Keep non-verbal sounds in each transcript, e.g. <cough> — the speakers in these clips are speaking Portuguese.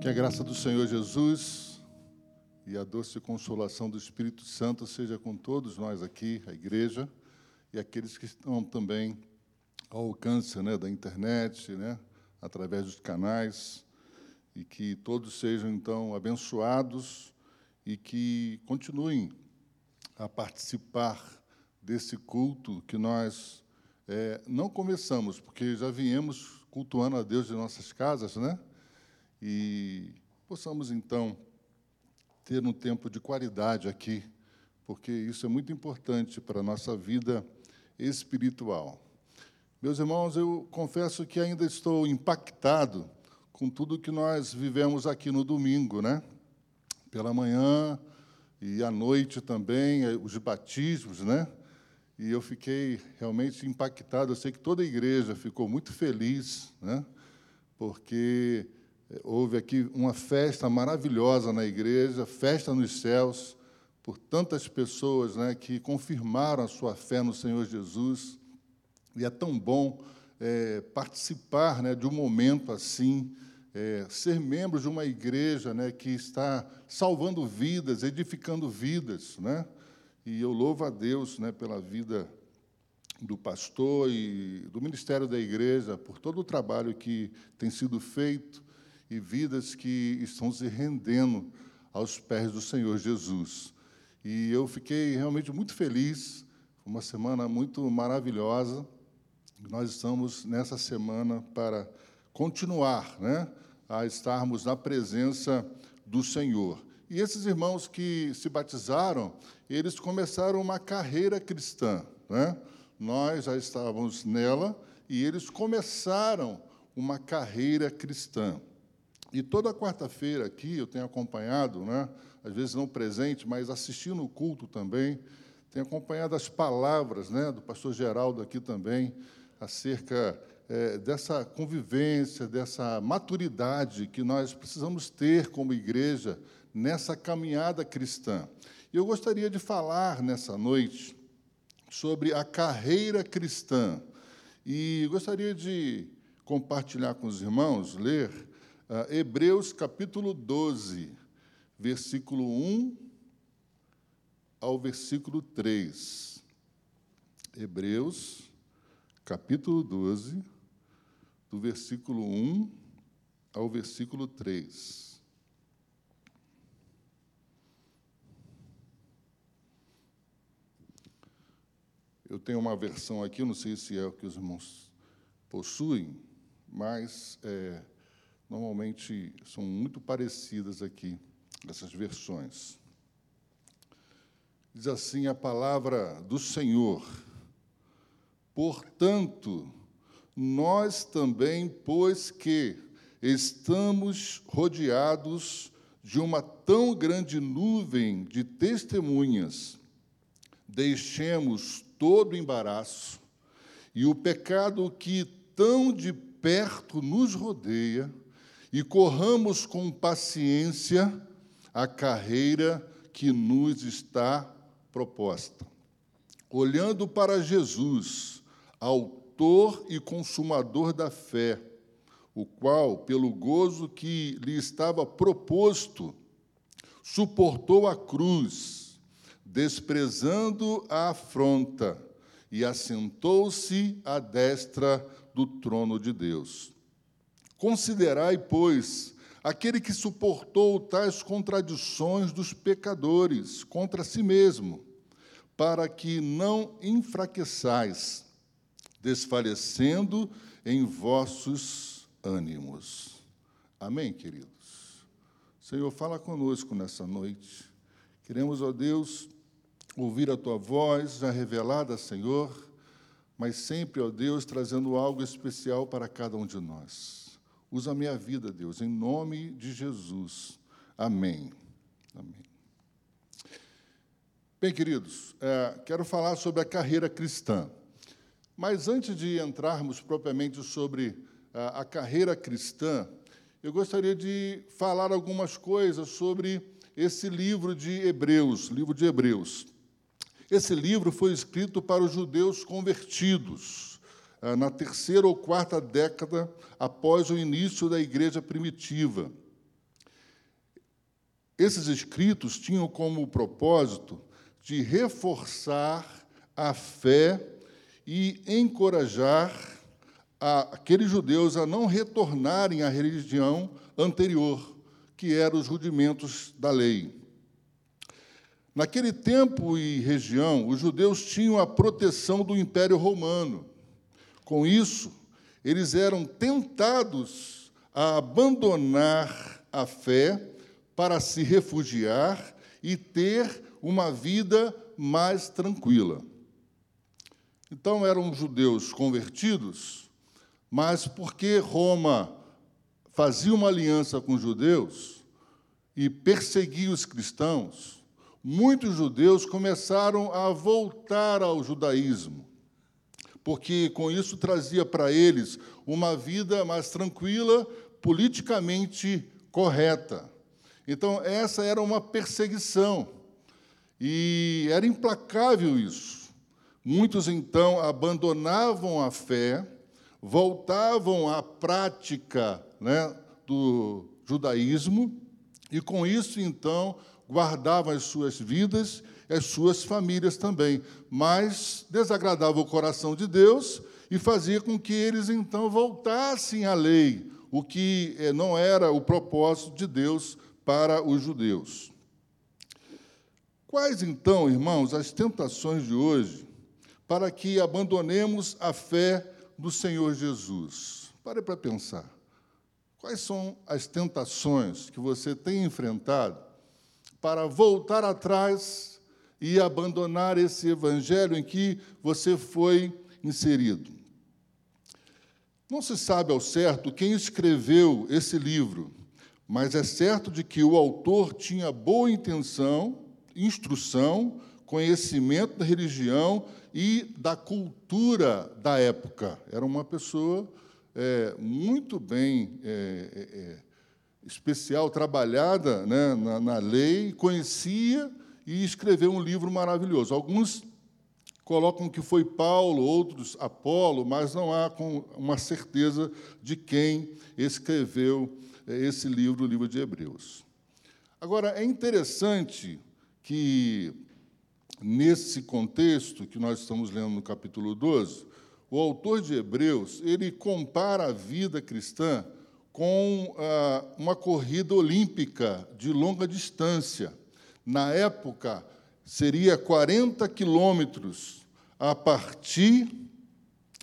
Que a graça do Senhor Jesus e a doce consolação do Espírito Santo seja com todos nós aqui, a igreja, e aqueles que estão também ao alcance né, da internet, né, através dos canais, e que todos sejam, então, abençoados e que continuem a participar desse culto que nós é, não começamos, porque já viemos cultuando a Deus em nossas casas, né? E possamos, então, ter um tempo de qualidade aqui, porque isso é muito importante para a nossa vida espiritual. Meus irmãos, eu confesso que ainda estou impactado com tudo que nós vivemos aqui no domingo, né? Pela manhã e à noite também, eh, os batismos, né? E eu fiquei realmente impactado. Eu sei que toda a igreja ficou muito feliz, né? Porque Houve aqui uma festa maravilhosa na igreja, festa nos céus, por tantas pessoas né, que confirmaram a sua fé no Senhor Jesus. E é tão bom é, participar né, de um momento assim, é, ser membro de uma igreja né, que está salvando vidas, edificando vidas. Né? E eu louvo a Deus né, pela vida do pastor e do ministério da igreja, por todo o trabalho que tem sido feito e vidas que estão se rendendo aos pés do Senhor Jesus. E eu fiquei realmente muito feliz, uma semana muito maravilhosa. Nós estamos nessa semana para continuar né, a estarmos na presença do Senhor. E esses irmãos que se batizaram, eles começaram uma carreira cristã. Né? Nós já estávamos nela e eles começaram uma carreira cristã. E toda quarta-feira aqui eu tenho acompanhado, né, às vezes não presente, mas assistindo o culto também, tenho acompanhado as palavras né, do pastor Geraldo aqui também, acerca é, dessa convivência, dessa maturidade que nós precisamos ter como igreja nessa caminhada cristã. E eu gostaria de falar nessa noite sobre a carreira cristã. E gostaria de compartilhar com os irmãos, ler Uh, Hebreus capítulo 12, versículo 1 ao versículo 3. Hebreus capítulo 12, do versículo 1 ao versículo 3. Eu tenho uma versão aqui, não sei se é o que os irmãos possuem, mas é, normalmente são muito parecidas aqui, essas versões. Diz assim a palavra do Senhor: Portanto, nós também, pois que estamos rodeados de uma tão grande nuvem de testemunhas, deixemos todo o embaraço e o pecado que tão de perto nos rodeia e corramos com paciência a carreira que nos está proposta. Olhando para Jesus, autor e consumador da fé, o qual, pelo gozo que lhe estava proposto, suportou a cruz, desprezando a afronta, e assentou-se à destra do trono de Deus. Considerai, pois, aquele que suportou tais contradições dos pecadores contra si mesmo, para que não enfraqueçais, desfalecendo em vossos ânimos. Amém, queridos? Senhor, fala conosco nessa noite. Queremos, ó Deus, ouvir a tua voz já revelada, Senhor, mas sempre, ó Deus, trazendo algo especial para cada um de nós. Usa a minha vida, Deus, em nome de Jesus. Amém. Amém. Bem, queridos, é, quero falar sobre a carreira cristã. Mas antes de entrarmos propriamente sobre a, é, a carreira cristã, eu gostaria de falar algumas coisas sobre esse livro de Hebreus, livro de Hebreus. Esse livro foi escrito para os judeus convertidos na terceira ou quarta década após o início da igreja primitiva. esses escritos tinham como propósito de reforçar a fé e encorajar aqueles judeus a não retornarem à religião anterior, que eram os rudimentos da lei. Naquele tempo e região, os judeus tinham a proteção do Império Romano. Com isso, eles eram tentados a abandonar a fé para se refugiar e ter uma vida mais tranquila. Então, eram judeus convertidos, mas porque Roma fazia uma aliança com os judeus e perseguia os cristãos, muitos judeus começaram a voltar ao judaísmo, porque com isso trazia para eles uma vida mais tranquila, politicamente correta. Então, essa era uma perseguição, e era implacável isso. Muitos, então, abandonavam a fé, voltavam à prática né, do judaísmo, e com isso, então, guardavam as suas vidas as suas famílias também, mas desagradava o coração de Deus e fazia com que eles, então, voltassem à lei, o que eh, não era o propósito de Deus para os judeus. Quais, então, irmãos, as tentações de hoje para que abandonemos a fé do Senhor Jesus? Pare para pensar. Quais são as tentações que você tem enfrentado para voltar atrás e abandonar esse evangelho em que você foi inserido? Não se sabe ao certo quem escreveu esse livro, mas é certo de que o autor tinha boa intenção instrução, conhecimento da religião e da cultura da época. Era uma pessoa é, muito bem é, é, é, especial, trabalhada né, na, na lei, conhecia e escreveu um livro maravilhoso. Alguns colocam que foi Paulo, outros Apolo, mas não há uma certeza de quem escreveu é, esse livro, o livro de Hebreus. Agora, é interessante que, nesse contexto que nós estamos lendo no capítulo 12, o autor de Hebreus ele compara a vida cristã com ah, uma corrida olímpica de longa distância. Na época, seria 40 quilômetros a partir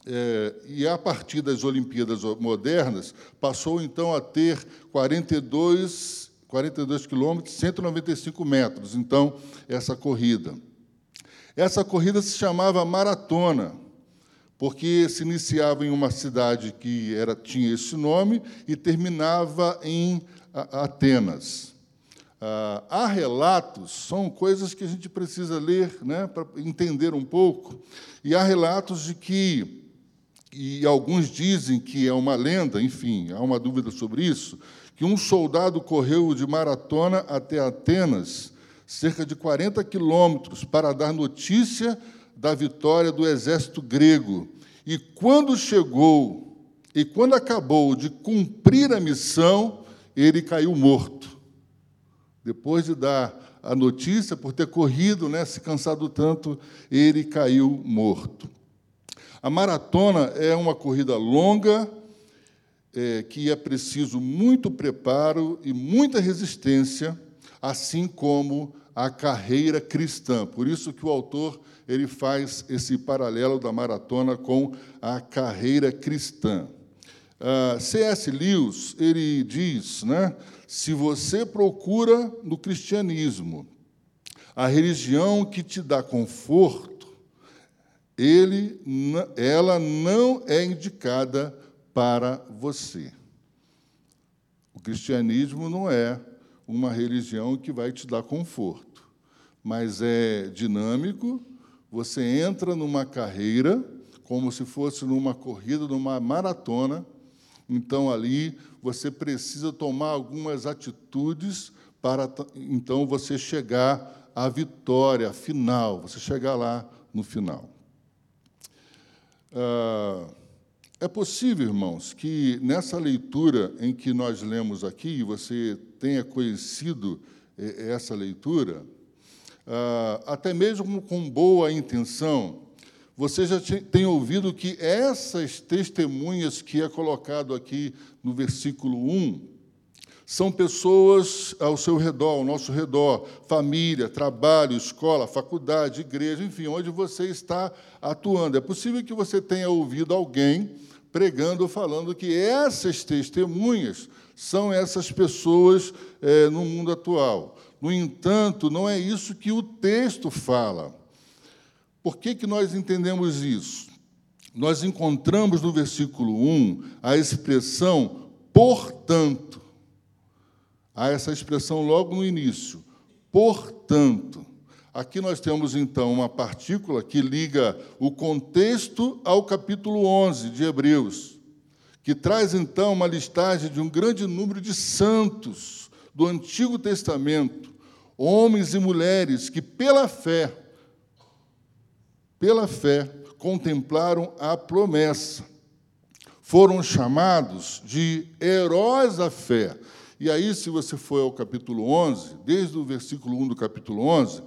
é, e a partir das Olimpíadas modernas, passou então a ter 42 42 quilômetros, 195 metros, então, essa corrida. Essa corrida se chamava maratona, porque se iniciava em uma cidade que era, tinha esse nome e terminava em Atenas. Ah, há relatos, são coisas que a gente precisa ler né, para entender um pouco, e há relatos de que, e alguns dizem que é uma lenda, enfim, há uma dúvida sobre isso, que um soldado correu de maratona até Atenas, cerca de 40 quilômetros, para dar notícia da vitória do exército grego. E quando chegou, e quando acabou de cumprir a missão, ele caiu morto. Depois de dar a notícia, por ter corrido, né, se cansado tanto, ele caiu morto. A maratona é uma corrida longa, é, que é preciso muito preparo e muita resistência, assim como a carreira cristã. Por isso que o autor ele faz esse paralelo da maratona com a carreira cristã. Ah, C.S. Lewis ele diz, né, se você procura no cristianismo a religião que te dá conforto, ele, ela não é indicada para você. O cristianismo não é uma religião que vai te dar conforto, mas é dinâmico. Você entra numa carreira como se fosse numa corrida, numa maratona. Então ali você precisa tomar algumas atitudes para então você chegar à vitória final, você chegar lá no final. Ah, é possível, irmãos, que nessa leitura em que nós lemos aqui, você tenha conhecido essa leitura, ah, até mesmo com boa intenção, você já tem ouvido que essas testemunhas que é colocado aqui no versículo 1 são pessoas ao seu redor, ao nosso redor, família, trabalho, escola, faculdade, igreja, enfim, onde você está atuando. É possível que você tenha ouvido alguém pregando ou falando que essas testemunhas são essas pessoas é, no mundo atual. No entanto, não é isso que o texto fala. Por que, que nós entendemos isso? Nós encontramos no versículo 1 a expressão portanto há essa expressão logo no início. Portanto, aqui nós temos então uma partícula que liga o contexto ao capítulo 11 de Hebreus, que traz então uma listagem de um grande número de santos do Antigo Testamento, homens e mulheres que pela fé, pela fé, contemplaram a promessa. Foram chamados de heróis da fé. E aí, se você for ao capítulo 11, desde o versículo 1 do capítulo 11,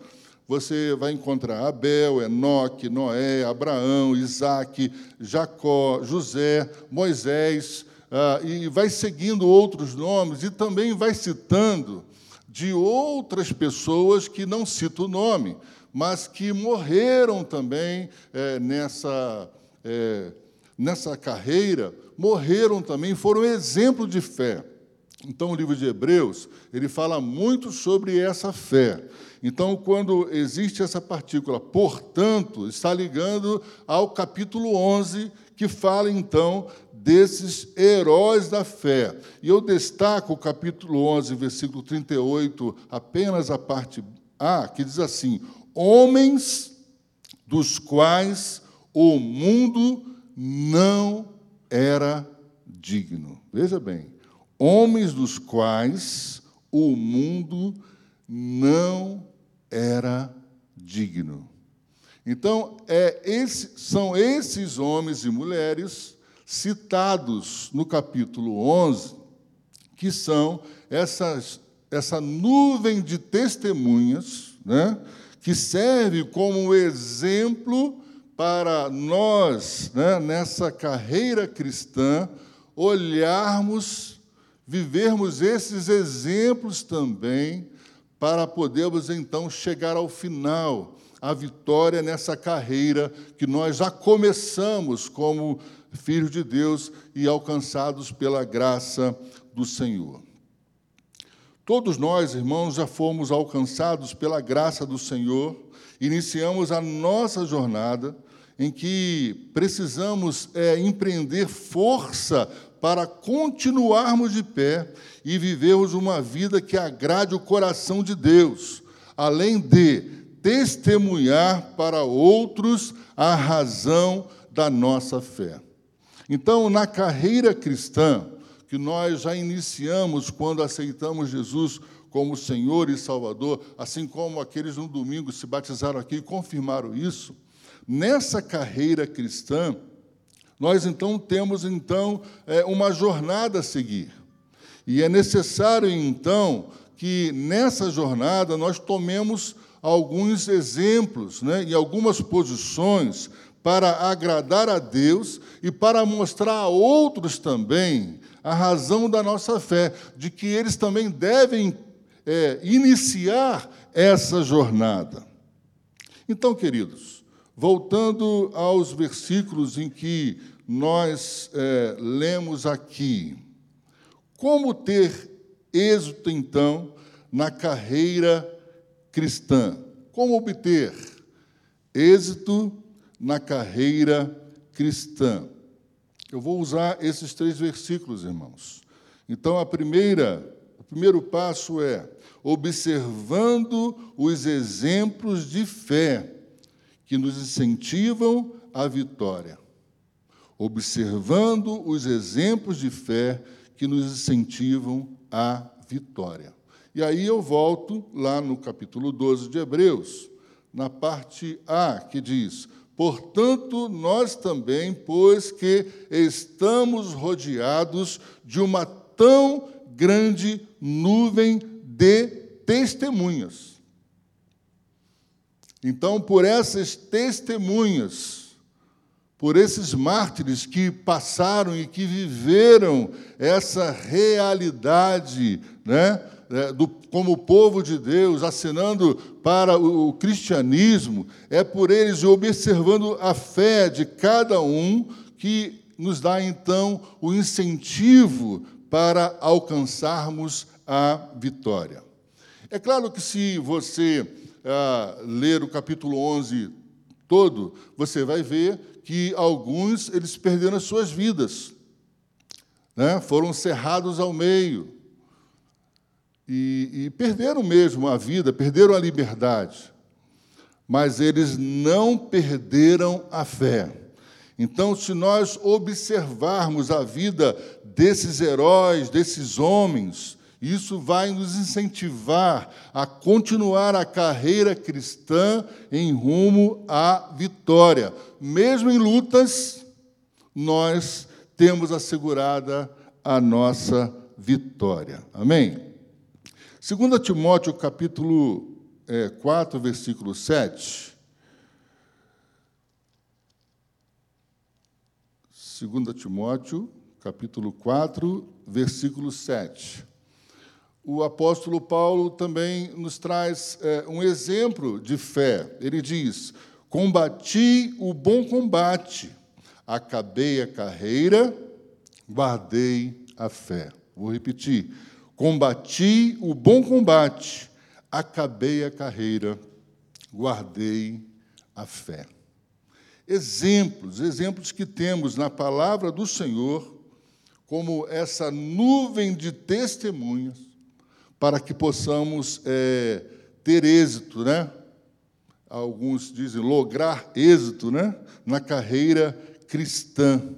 você vai encontrar Abel, Enoque, Noé, Abraão, Isaac, Jacó, José, Moisés, ah, e vai seguindo outros nomes, e também vai citando de outras pessoas que não cito o nome, mas que morreram também é, nessa, é, nessa carreira, morreram também, foram exemplo de fé. Então, o livro de Hebreus, ele fala muito sobre essa fé. Então, quando existe essa partícula, portanto, está ligando ao capítulo 11, que fala então desses heróis da fé. E eu destaco o capítulo 11, versículo 38, apenas a parte A, que diz assim: Homens dos quais o mundo não era digno. Veja bem, homens dos quais o mundo não era digno. Então, é esse, são esses homens e mulheres citados no capítulo 11, que são essas, essa nuvem de testemunhas, né, que serve como exemplo para nós, né, nessa carreira cristã, olharmos vivermos esses exemplos também, para podermos então chegar ao final, a vitória nessa carreira que nós já começamos como filhos de Deus e alcançados pela graça do Senhor. Todos nós, irmãos, já fomos alcançados pela graça do Senhor, iniciamos a nossa jornada em que precisamos é, empreender força para continuarmos de pé e vivermos uma vida que agrade o coração de Deus, além de testemunhar para outros a razão da nossa fé. Então, na carreira cristã, que nós já iniciamos quando aceitamos Jesus como Senhor e Salvador, assim como aqueles no domingo se batizaram aqui e confirmaram isso, nessa carreira cristã, nós então temos então é, uma jornada a seguir. E é necessário então que nessa jornada nós tomemos alguns exemplos né, e algumas posições para agradar a Deus e para mostrar a outros também a razão da nossa fé, de que eles também devem é, iniciar essa jornada. Então, queridos, voltando aos versículos em que nós é, lemos aqui. Como ter êxito, então, na carreira cristã? Como obter êxito na carreira cristã? Eu vou usar esses três versículos, irmãos. Então, a primeira, o primeiro passo é observando os exemplos de fé que nos incentivam à vitória observando os exemplos de fé que nos incentivam à vitória. E aí eu volto lá no capítulo 12 de Hebreus, na parte A, que diz: Portanto, nós também, pois que estamos rodeados de uma tão grande nuvem de testemunhas. Então, por essas testemunhas, por esses mártires que passaram e que viveram essa realidade, né, é, do, como povo de Deus, assinando para o, o cristianismo, é por eles observando a fé de cada um que nos dá então o incentivo para alcançarmos a vitória. É claro que se você ah, ler o capítulo 11 todo, você vai ver que alguns eles perderam as suas vidas, né? foram cerrados ao meio e, e perderam mesmo a vida, perderam a liberdade, mas eles não perderam a fé. Então, se nós observarmos a vida desses heróis, desses homens, isso vai nos incentivar a continuar a carreira cristã em rumo à vitória. Mesmo em lutas, nós temos assegurada a nossa vitória. Amém? 2 Timóteo, capítulo é, 4, versículo 7. 2 Timóteo, capítulo 4, versículo 7 o apóstolo Paulo também nos traz é, um exemplo de fé. Ele diz: Combati o bom combate, acabei a carreira, guardei a fé. Vou repetir: Combati o bom combate, acabei a carreira, guardei a fé. Exemplos, exemplos que temos na palavra do Senhor, como essa nuvem de testemunhas para que possamos é, ter êxito, né? Alguns dizem lograr êxito, né? Na carreira cristã.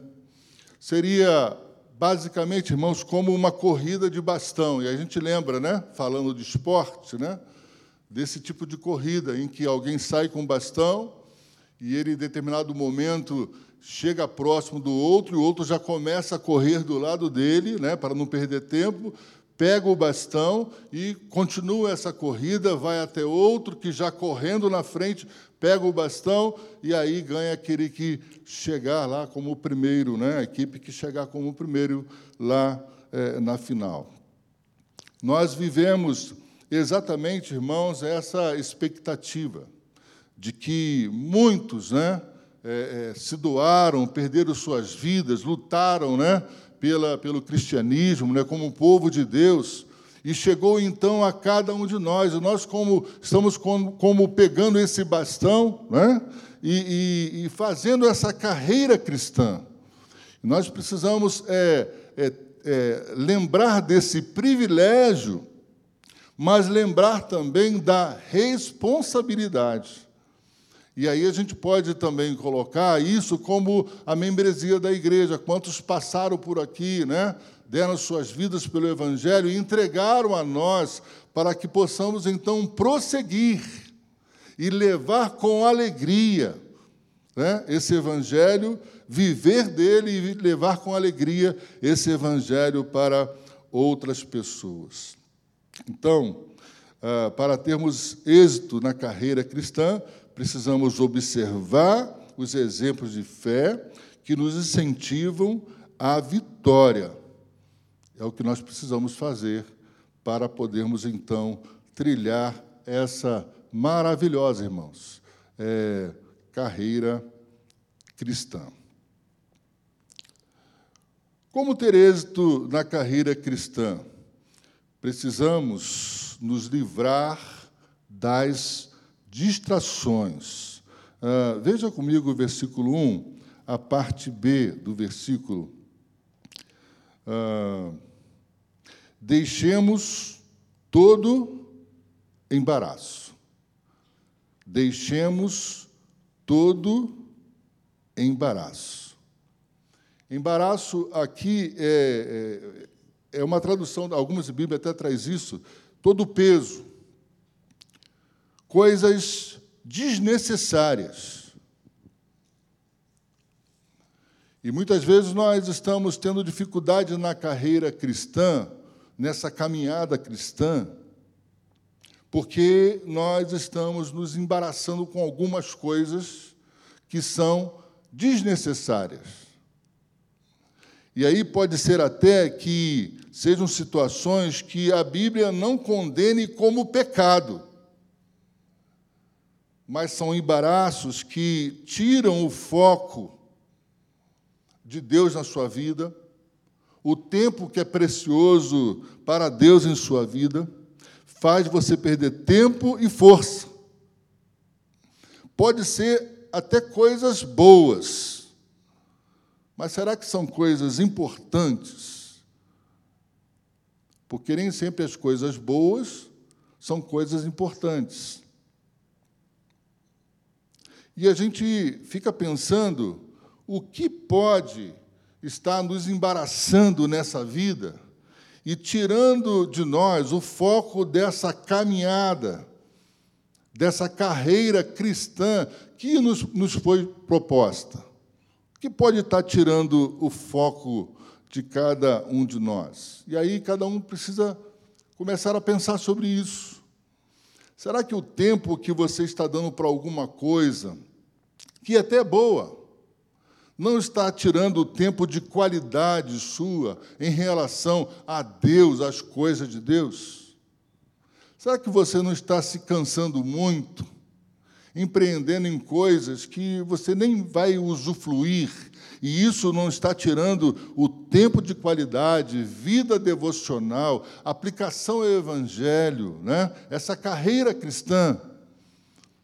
Seria basicamente, irmãos, como uma corrida de bastão. E a gente lembra, né? Falando de esporte, né? Desse tipo de corrida em que alguém sai com bastão e ele, em determinado momento, chega próximo do outro e o outro já começa a correr do lado dele, né? Para não perder tempo pega o bastão e continua essa corrida, vai até outro que já correndo na frente pega o bastão e aí ganha aquele que chegar lá como o primeiro, né? a equipe que chegar como o primeiro lá é, na final. Nós vivemos exatamente, irmãos, essa expectativa de que muitos né, é, é, se doaram, perderam suas vidas, lutaram, né? Pela, pelo cristianismo, né, como um povo de Deus, e chegou então a cada um de nós. E nós como, estamos como, como pegando esse bastão né, e, e, e, fazendo essa carreira cristã. Nós precisamos é, é, é, lembrar desse privilégio, mas lembrar também da responsabilidade. E aí a gente pode também colocar isso como a membresia da igreja. Quantos passaram por aqui, né? deram suas vidas pelo Evangelho e entregaram a nós para que possamos então prosseguir e levar com alegria né? esse Evangelho, viver dele e levar com alegria esse Evangelho para outras pessoas. Então, ah, para termos êxito na carreira cristã, precisamos observar os exemplos de fé que nos incentivam à vitória. É o que nós precisamos fazer para podermos, então, trilhar essa maravilhosa, irmãos, é, carreira cristã. Como ter êxito na carreira cristã? Precisamos nos livrar das distrações. Uh, veja comigo o versículo 1, a parte B do versículo. Uh, deixemos todo embaraço. Deixemos todo embaraço. Embaraço aqui é, é, é uma tradução, algumas Bíblias até traz isso, todo peso, coisas desnecessárias. E muitas vezes nós estamos tendo dificuldade na carreira cristã, nessa caminhada cristã, porque nós estamos nos embaraçando com algumas coisas que são desnecessárias. E aí pode ser até que sejam situações que a Bíblia não condene como pecado, mas são embaraços que tiram o foco de Deus na sua vida, o tempo que é precioso para Deus em sua vida, faz você perder tempo e força. Pode ser até coisas boas mas será que são coisas importantes? Porque nem sempre as coisas boas são coisas importantes. E a gente fica pensando o que pode estar nos embaraçando nessa vida e tirando de nós o foco dessa caminhada, dessa carreira cristã que nos, nos foi proposta que pode estar tirando o foco de cada um de nós? E aí cada um precisa começar a pensar sobre isso. Será que o tempo que você está dando para alguma coisa, que até é boa, não está tirando o tempo de qualidade sua em relação a Deus, às coisas de Deus? Será que você não está se cansando muito empreendendo em coisas que você nem vai usufruir, e isso não está tirando o tempo de qualidade, vida devocional, aplicação ao Evangelho, né? essa carreira cristã.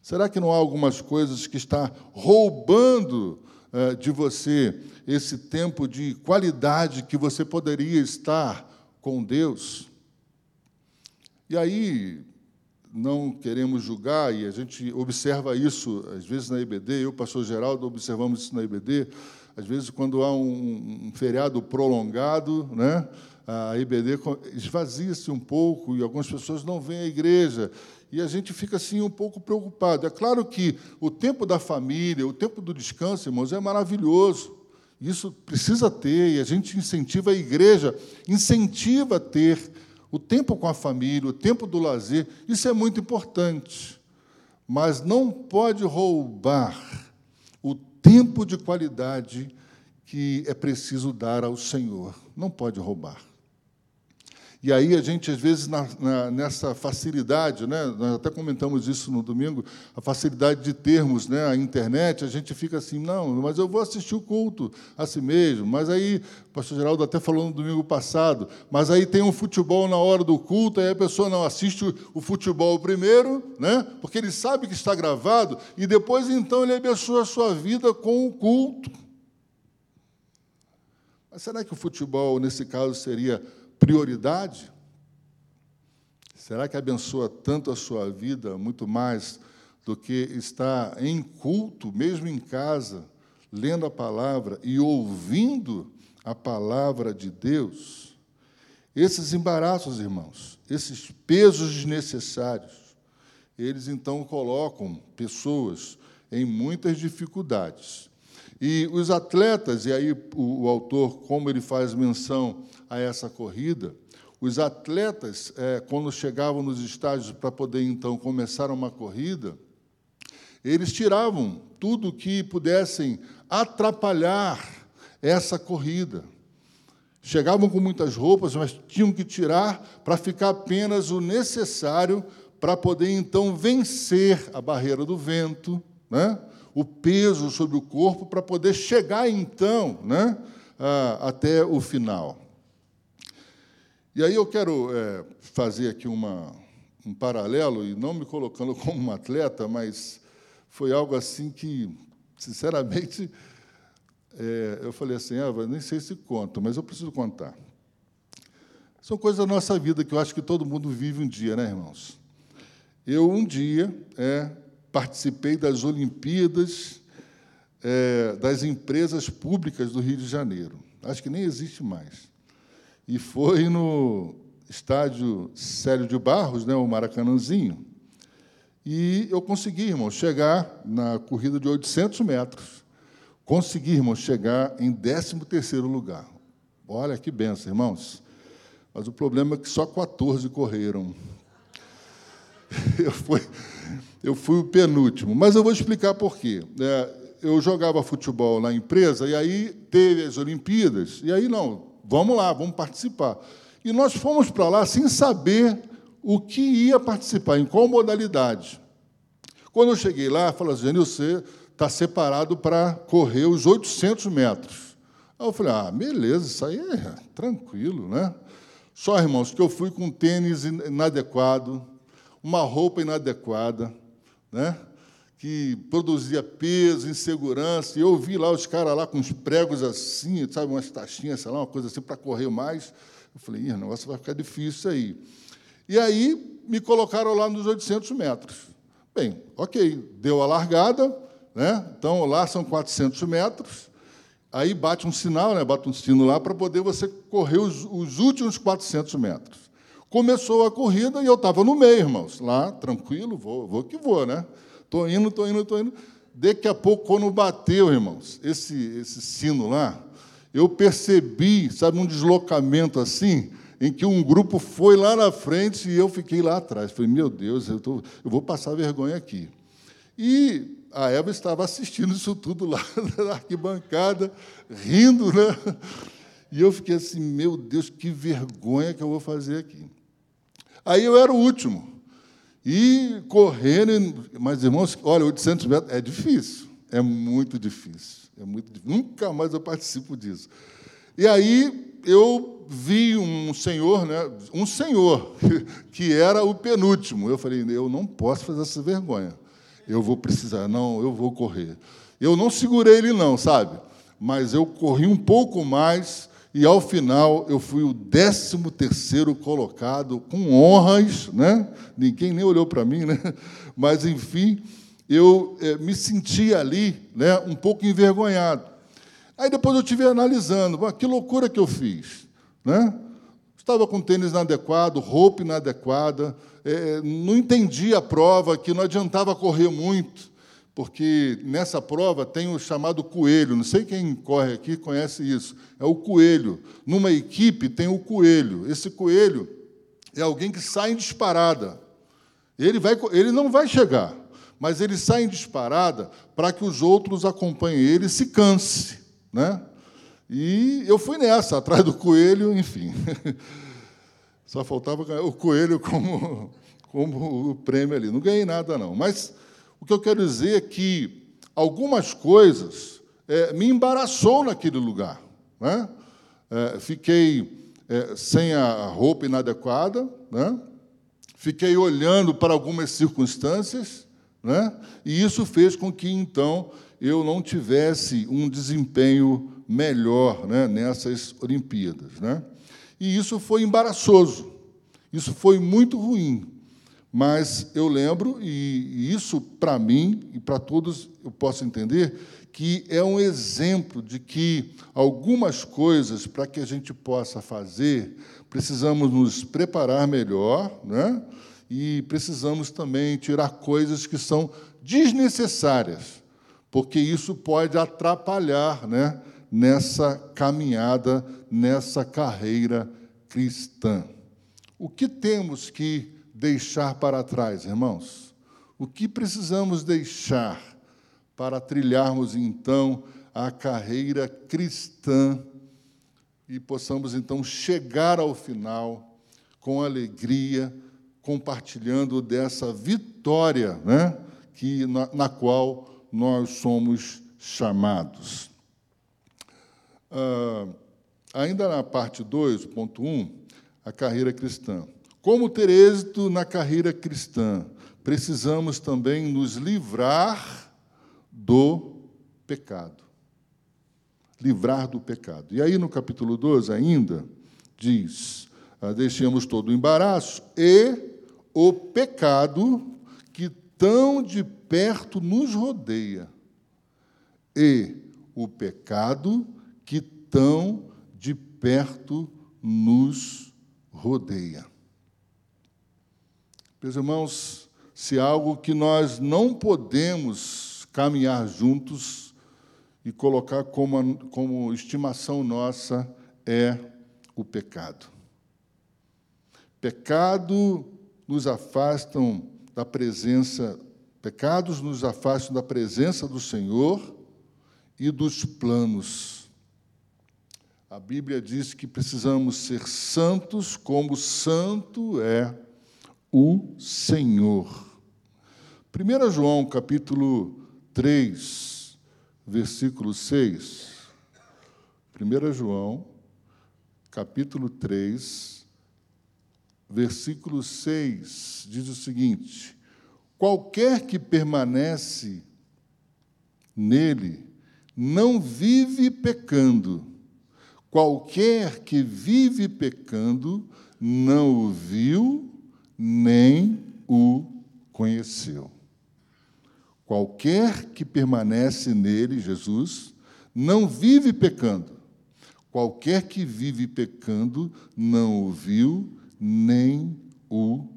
Será que não há algumas coisas que está roubando eh, de você esse tempo de qualidade que você poderia estar com Deus? E aí, não queremos julgar, e a gente observa isso, às vezes, na IBD, eu, pastor Geraldo, observamos isso na IBD, às vezes, quando há um, um feriado prolongado, né, a IBD esvazia-se um pouco e algumas pessoas não vêm à igreja. E a gente fica assim um pouco preocupado. É claro que o tempo da família, o tempo do descanso, irmãos, é maravilhoso. Isso precisa ter, e a gente incentiva a igreja, incentiva a ter o tempo com a família, o tempo do lazer, isso é muito importante. Mas não pode roubar tempo de qualidade que é preciso dar ao Senhor. Não pode roubar. E aí a gente, às vezes, na, na, nessa facilidade, né, nós até comentamos isso no domingo, a facilidade de termos né, a internet, a gente fica assim, não, mas eu vou assistir o culto a si mesmo. Mas aí, o pastor Geraldo até falou no domingo passado, mas aí tem um futebol na hora do culto, aí a pessoa não assiste o, o futebol primeiro, né, porque ele sabe que está gravado, e depois então ele abençoa a sua vida com o culto. Mas será que o futebol, nesse caso, seria prioridade? Será que abençoa tanto a sua vida, muito mais do que estar em culto, mesmo em casa, lendo a palavra e ouvindo a palavra de Deus? Esses embaraços, irmãos, esses pesos desnecessários, eles então colocam pessoas em muitas dificuldades. E os atletas, e aí o, autor, como ele faz menção a essa corrida, os atletas, é, quando chegavam nos estádios para poder então começar uma corrida, eles tiravam tudo que pudessem atrapalhar essa corrida. Chegavam com muitas roupas, mas tinham que tirar para ficar apenas o necessário para poder então vencer a barreira do vento, né? o peso sobre o corpo, para poder chegar então né? até o final. E aí eu quero é, fazer aqui uma, um paralelo, e não me colocando <laughs> como um atleta, mas foi algo assim que, sinceramente, é, eu falei assim, ah, nem sei se conta, mas eu preciso contar. São coisas da nossa vida que eu acho que todo mundo vive um dia, né, irmãos? Eu, um dia, é, participei das Olimpíadas é, das empresas públicas do Rio de Janeiro. Acho que nem existe mais e foi no estádio Célio de Barros, né, o Maracanãzinho, e eu consegui, irmão, chegar na corrida de 800 metros. Consegui, irmão, chegar em 13º lugar. Olha que benção, irmãos. Mas o problema é que só 14 correram. <laughs> eu fui, eu fui o penúltimo. Mas eu vou explicar por quê. É, eu jogava futebol na empresa, e aí teve as Olimpíadas, e aí, não, vamos lá, vamos participar. E nós fomos para lá sem saber o que ia participar, em qual modalidade. Quando eu cheguei lá, falou assim, você está separado para correr os 800 metros. Aí eu falei, ah, beleza, isso aí é tranquilo, né? Só, irmãos, que eu fui com tênis inadequado, uma roupa inadequada, né? Que produzia peso, insegurança, e eu vi lá os caras lá com os pregos assim, sabe, umas taxinhas, sei lá, uma coisa assim, para correr mais. Eu falei, o negócio vai ficar difícil aí. E aí me colocaram lá nos 800 metros. Bem, ok, deu a largada, né? então lá são 400 metros, aí bate um sinal, né? bate um sino lá para poder você correr os, os últimos 400 metros. Começou a corrida e eu estava no meio, irmãos, lá, tranquilo, vou, vou que vou, né? Estou indo, estou indo, estou indo. Daqui a pouco, quando bateu, irmãos, esse, esse sino lá, eu percebi, sabe, um deslocamento assim, em que um grupo foi lá na frente e eu fiquei lá atrás. Falei, meu Deus, eu, tô, eu vou passar vergonha aqui. E a Eva estava assistindo isso tudo lá <laughs> na arquibancada, rindo, né? E eu fiquei assim, meu Deus, que vergonha que eu vou fazer aqui. Aí eu era o último. E correndo, mas irmãos, olha, 800 metros é difícil, é muito difícil, é muito difícil. Nunca mais eu participo disso. E aí eu vi um senhor, né, um senhor <laughs> que era o penúltimo. Eu falei, eu não posso fazer essa vergonha. Eu vou precisar, não, eu vou correr. Eu não segurei ele não, sabe? Mas eu corri um pouco mais e ao final eu fui o 13 terceiro colocado, com honras, né? ninguém nem olhou para mim, né? <laughs> mas enfim, eu é, me senti ali né, um pouco envergonhado. Aí depois eu estive analisando, que loucura que eu fiz. Né? Estava com tênis inadequado, roupa inadequada, é, não entendi a prova, que não adiantava correr muito porque nessa prova tem o chamado coelho. Não sei quem corre aqui conhece isso. É o coelho. Numa equipe tem o coelho. Esse coelho é alguém que sai em disparada. Ele, vai, ele não vai chegar, mas ele sai em disparada para que os outros acompanhem ele e se canse. Né? E eu fui nessa, atrás do coelho, enfim. <laughs> Só faltava o coelho como, como o prêmio ali. Não ganhei nada, não. Mas o que eu quero dizer é que algumas coisas é, me embaraçou naquele lugar. Né? É, fiquei é, sem a roupa inadequada, né? fiquei olhando para algumas circunstâncias, né? e isso fez com que, então, eu não tivesse um desempenho melhor né, nessas Olimpíadas. Né? E isso foi embaraçoso, isso foi muito ruim. Mas eu lembro, e isso para mim e para todos eu posso entender, que é um exemplo de que algumas coisas, para que a gente possa fazer, precisamos nos preparar melhor, né? e precisamos também tirar coisas que são desnecessárias, porque isso pode atrapalhar né? nessa caminhada, nessa carreira cristã. O que temos que deixar para trás, irmãos? O que precisamos deixar para trilharmos então a carreira cristã e possamos então chegar ao final com alegria, compartilhando dessa vitória, né, que na, na qual nós somos chamados. Ah, ainda na parte 2, ponto 1, um, a carreira cristã. Como ter êxito na carreira cristã? Precisamos também nos livrar do pecado. Livrar do pecado. E aí, no capítulo 12, ainda, diz: ah, deixemos todo o embaraço e o pecado que tão de perto nos rodeia. E o pecado que tão de perto nos rodeia. Meus irmãos, se algo que nós não podemos caminhar juntos e colocar como, como estimação nossa é o pecado. Pecado nos afastam da presença, pecados nos afastam da presença do Senhor e dos planos. A Bíblia diz que precisamos ser santos como santo é o Senhor. 1 João capítulo 3, versículo 6. 1 João capítulo 3, versículo 6, diz o seguinte: Qualquer que permanece nele não vive pecando. Qualquer que vive pecando não o viu nem o conheceu. Qualquer que permanece nele, Jesus, não vive pecando. Qualquer que vive pecando não o viu nem o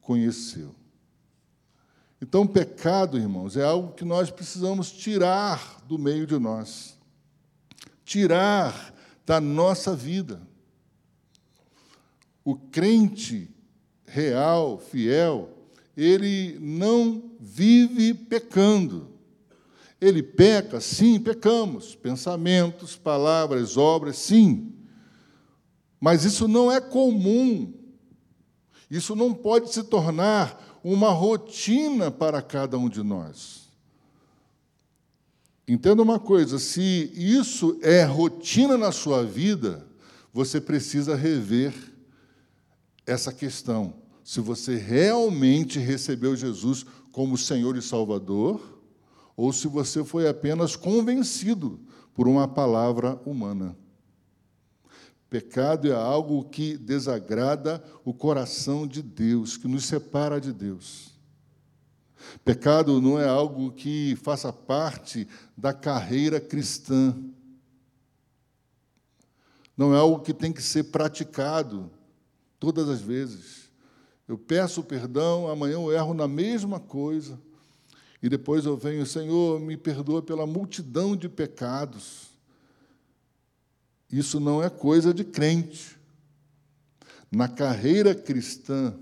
conheceu. Então, pecado, irmãos, é algo que nós precisamos tirar do meio de nós, tirar da nossa vida. O crente real, fiel, ele não vive pecando. Ele peca, sim, pecamos. Pensamentos, palavras, obras, sim. Mas isso não é comum. Isso não pode se tornar uma rotina para cada um de nós. Entenda uma coisa: se isso é rotina na sua vida, você precisa rever essa questão. Se você realmente recebeu Jesus como Senhor e Salvador, ou se você foi apenas convencido por uma palavra humana. Pecado é algo que desagrada o coração de Deus, que nos separa de Deus. Pecado não é algo que faça parte da carreira cristã. Não é algo que tem que ser praticado todas as vezes. Eu peço perdão, amanhã eu erro na mesma coisa. E depois eu venho, Senhor, me perdoa pela multidão de pecados. Isso não é coisa de crente. Na carreira cristã,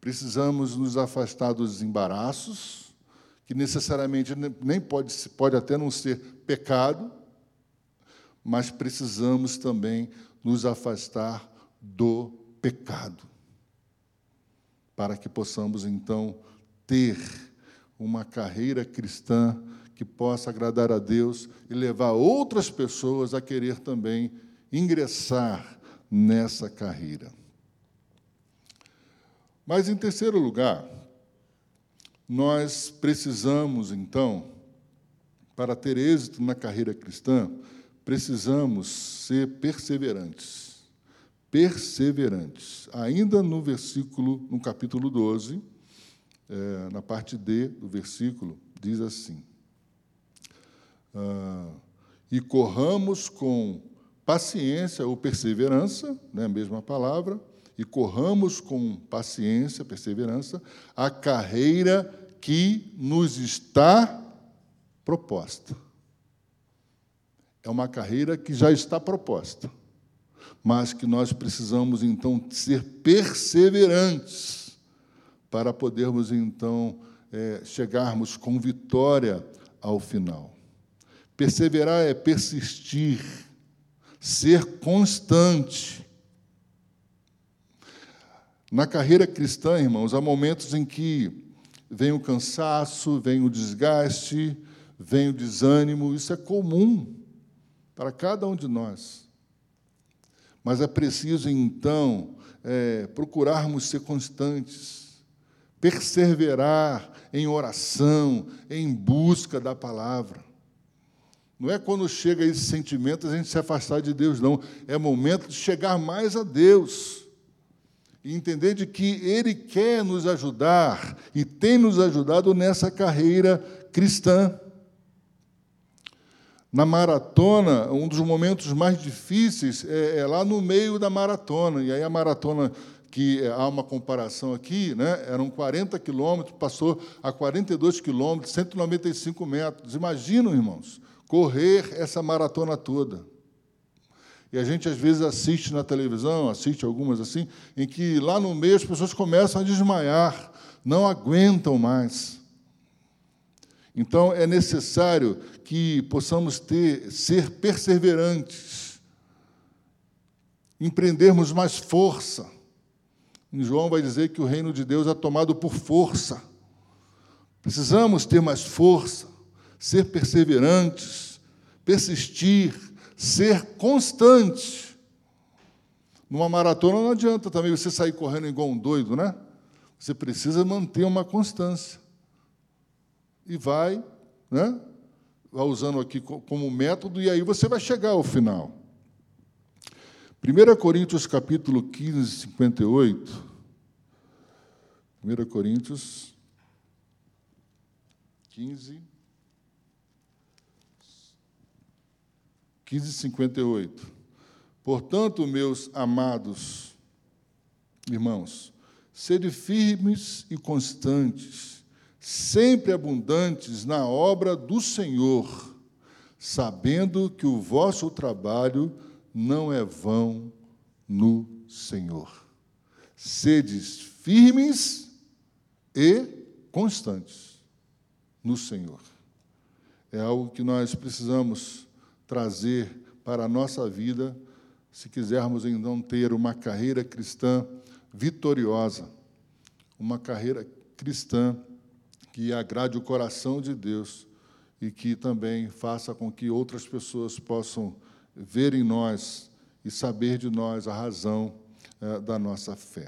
precisamos nos afastar dos embaraços, que necessariamente nem pode, pode até não ser pecado, mas precisamos também nos afastar do pecado, para que possamos então ter uma carreira cristã que possa agradar a Deus e levar outras pessoas a querer também ingressar nessa carreira. Mas, em terceiro lugar, nós precisamos, então, para ter êxito na carreira cristã, precisamos ser perseverantes. Perseverantes. Ainda no versículo, no capítulo 12, é, na parte D do versículo, diz assim: ah, E corramos com paciência ou perseverança, né, a mesma palavra, e corramos com paciência, perseverança, a carreira que nos está proposta. É uma carreira que já está proposta, mas que nós precisamos então ser perseverantes para podermos então é, chegarmos com vitória ao final. Perseverar é persistir, ser constante. Na carreira cristã, irmãos, há momentos em que vem o cansaço, vem o desgaste, vem o desânimo, isso é comum para cada um de nós. Mas é preciso, então, é, procurarmos ser constantes perseverar em oração, em busca da palavra. Não é quando chega esse sentimento a gente se afastar de Deus, não. É momento de chegar mais a Deus e entender de que Ele quer nos ajudar e tem nos ajudado nessa carreira cristã. Na maratona, um dos momentos mais difíceis é, é lá no meio da maratona. E aí a maratona que há uma comparação aqui, né? eram 40 quilômetros, passou a 42 quilômetros, 195 metros. Imaginam, irmãos, correr essa maratona toda. E a gente, às vezes, assiste na televisão, assiste algumas assim, em que lá no meio as pessoas começam a desmaiar, não aguentam mais. Então é necessário que possamos ter, ser perseverantes, empreendermos mais força. Em João vai dizer que o reino de Deus é tomado por força. Precisamos ter mais força, ser perseverantes, persistir, ser constante. Numa maratona não adianta também você sair correndo igual um doido, né? Você precisa manter uma constância. E vai, né? Vai usando aqui como método, e aí você vai chegar ao final. 1 Coríntios capítulo 15, 58. 1 Coríntios 15, 15, 58. Portanto, meus amados irmãos, sede firmes e constantes, sempre abundantes na obra do Senhor, sabendo que o vosso trabalho não é vão no Senhor. Sedes firmes e constantes no Senhor. É algo que nós precisamos trazer para a nossa vida se quisermos então ter uma carreira cristã vitoriosa, uma carreira cristã que agrade o coração de Deus e que também faça com que outras pessoas possam ver em nós e saber de nós a razão é, da nossa fé.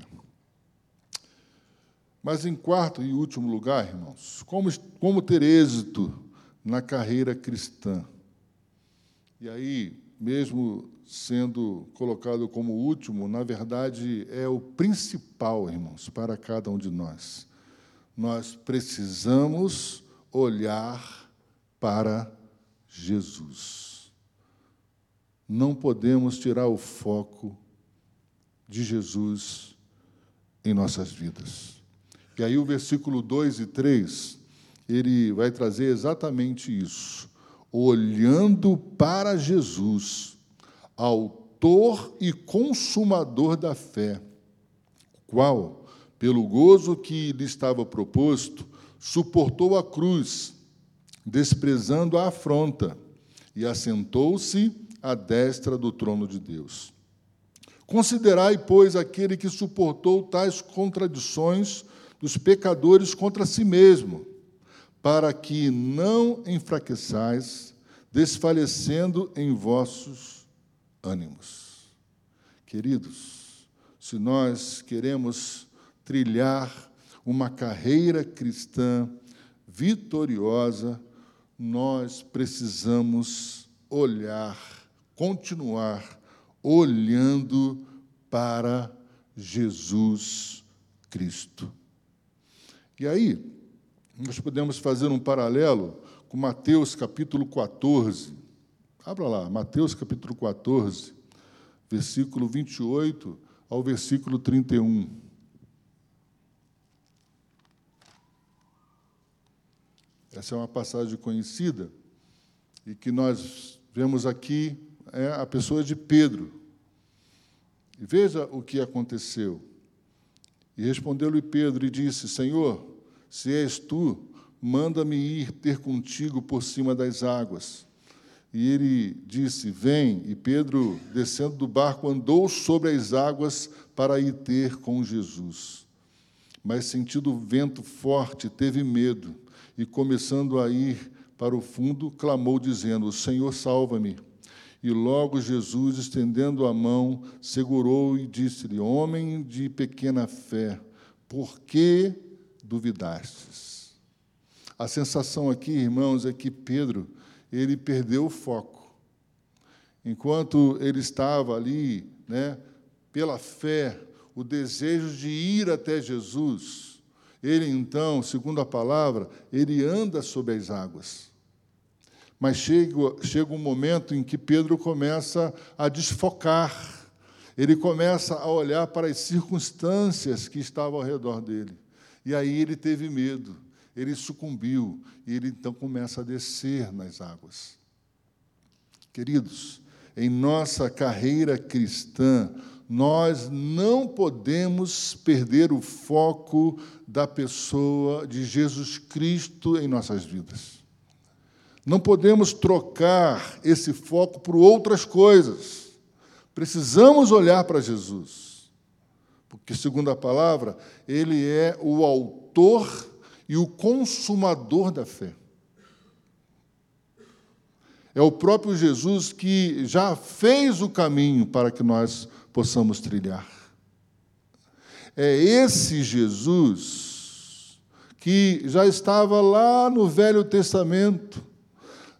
Mas, em quarto e último lugar, irmãos, como, como ter êxito na carreira cristã? E aí, mesmo sendo colocado como último, na verdade é o principal, irmãos, para cada um de nós. Nós precisamos olhar para Jesus. Não podemos tirar o foco de Jesus em nossas vidas. E aí o versículo 2 e 3, ele vai trazer exatamente isso. Olhando para Jesus, autor e consumador da fé, qual, pelo gozo que lhe estava proposto, suportou a cruz, desprezando a afronta, e assentou-se à destra do trono de Deus. Considerai, pois, aquele que suportou tais contradições dos pecadores contra si mesmo, para que não enfraqueçais, desfalecendo em vossos ânimos. Queridos, se nós queremos trilhar uma carreira cristã vitoriosa, nós precisamos olhar, continuar olhando para Jesus Cristo. E aí, nós podemos fazer um paralelo com Mateus capítulo 14, Abra lá, Mateus capítulo 14, versículo 28 ao versículo 31. Essa é uma passagem conhecida e que nós vemos aqui é a pessoa de Pedro. E veja o que aconteceu. E respondeu-lhe Pedro e disse: Senhor, se és tu, manda-me ir ter contigo por cima das águas. E ele disse: Vem. E Pedro, descendo do barco, andou sobre as águas para ir ter com Jesus. Mas, sentindo o vento forte, teve medo e, começando a ir para o fundo, clamou, dizendo: Senhor, salva-me. E logo Jesus, estendendo a mão, segurou e disse-lhe: Homem de pequena fé, por que duvidastes? A sensação aqui, irmãos, é que Pedro ele perdeu o foco. Enquanto ele estava ali, né, pela fé, o desejo de ir até Jesus, ele então, segundo a palavra, ele anda sobre as águas. Mas chega, chega um momento em que Pedro começa a desfocar, ele começa a olhar para as circunstâncias que estavam ao redor dele. E aí ele teve medo ele sucumbiu e ele então começa a descer nas águas. Queridos, em nossa carreira cristã, nós não podemos perder o foco da pessoa de Jesus Cristo em nossas vidas. Não podemos trocar esse foco por outras coisas. Precisamos olhar para Jesus. Porque, segundo a palavra, ele é o autor e o consumador da fé. É o próprio Jesus que já fez o caminho para que nós possamos trilhar. É esse Jesus que já estava lá no Velho Testamento,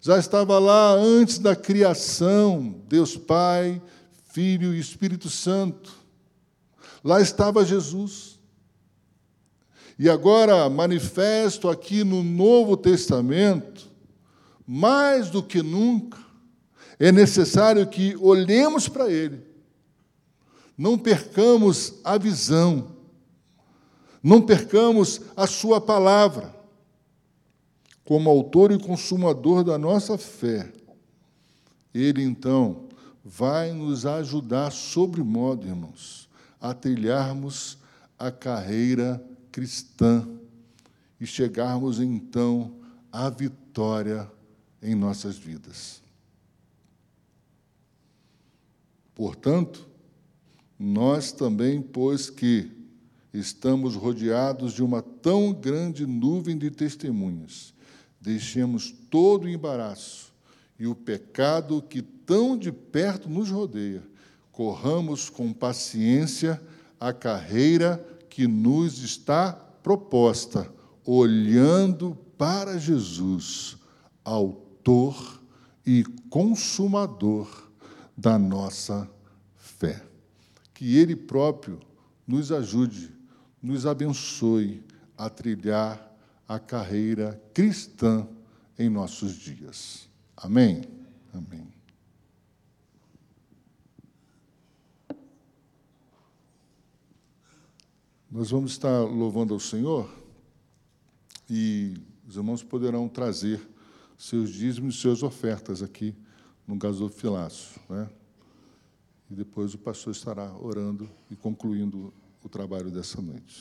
já estava lá antes da criação, Deus Pai, Filho e Espírito Santo. Lá estava Jesus. E agora, manifesto aqui no Novo Testamento, mais do que nunca, é necessário que olhemos para Ele não percamos a visão, não percamos a Sua palavra. Como autor e consumador da nossa fé, Ele então vai nos ajudar, sobre modo, irmãos, a trilharmos a carreira cristã e chegarmos então à vitória em nossas vidas. Portanto, nós também, pois que estamos rodeados de uma tão grande nuvem de testemunhas, deixemos todo o embaraço e o pecado que tão de perto nos rodeia, corramos com paciência a carreira que nos está proposta, olhando para Jesus, autor e consumador da nossa fé que Ele próprio nos ajude, nos abençoe a trilhar a carreira cristã em nossos dias. Amém? Amém. Nós vamos estar louvando ao Senhor e os irmãos poderão trazer seus dízimos e suas ofertas aqui no gasofilaço, né? E depois o pastor estará orando e concluindo o trabalho dessa noite.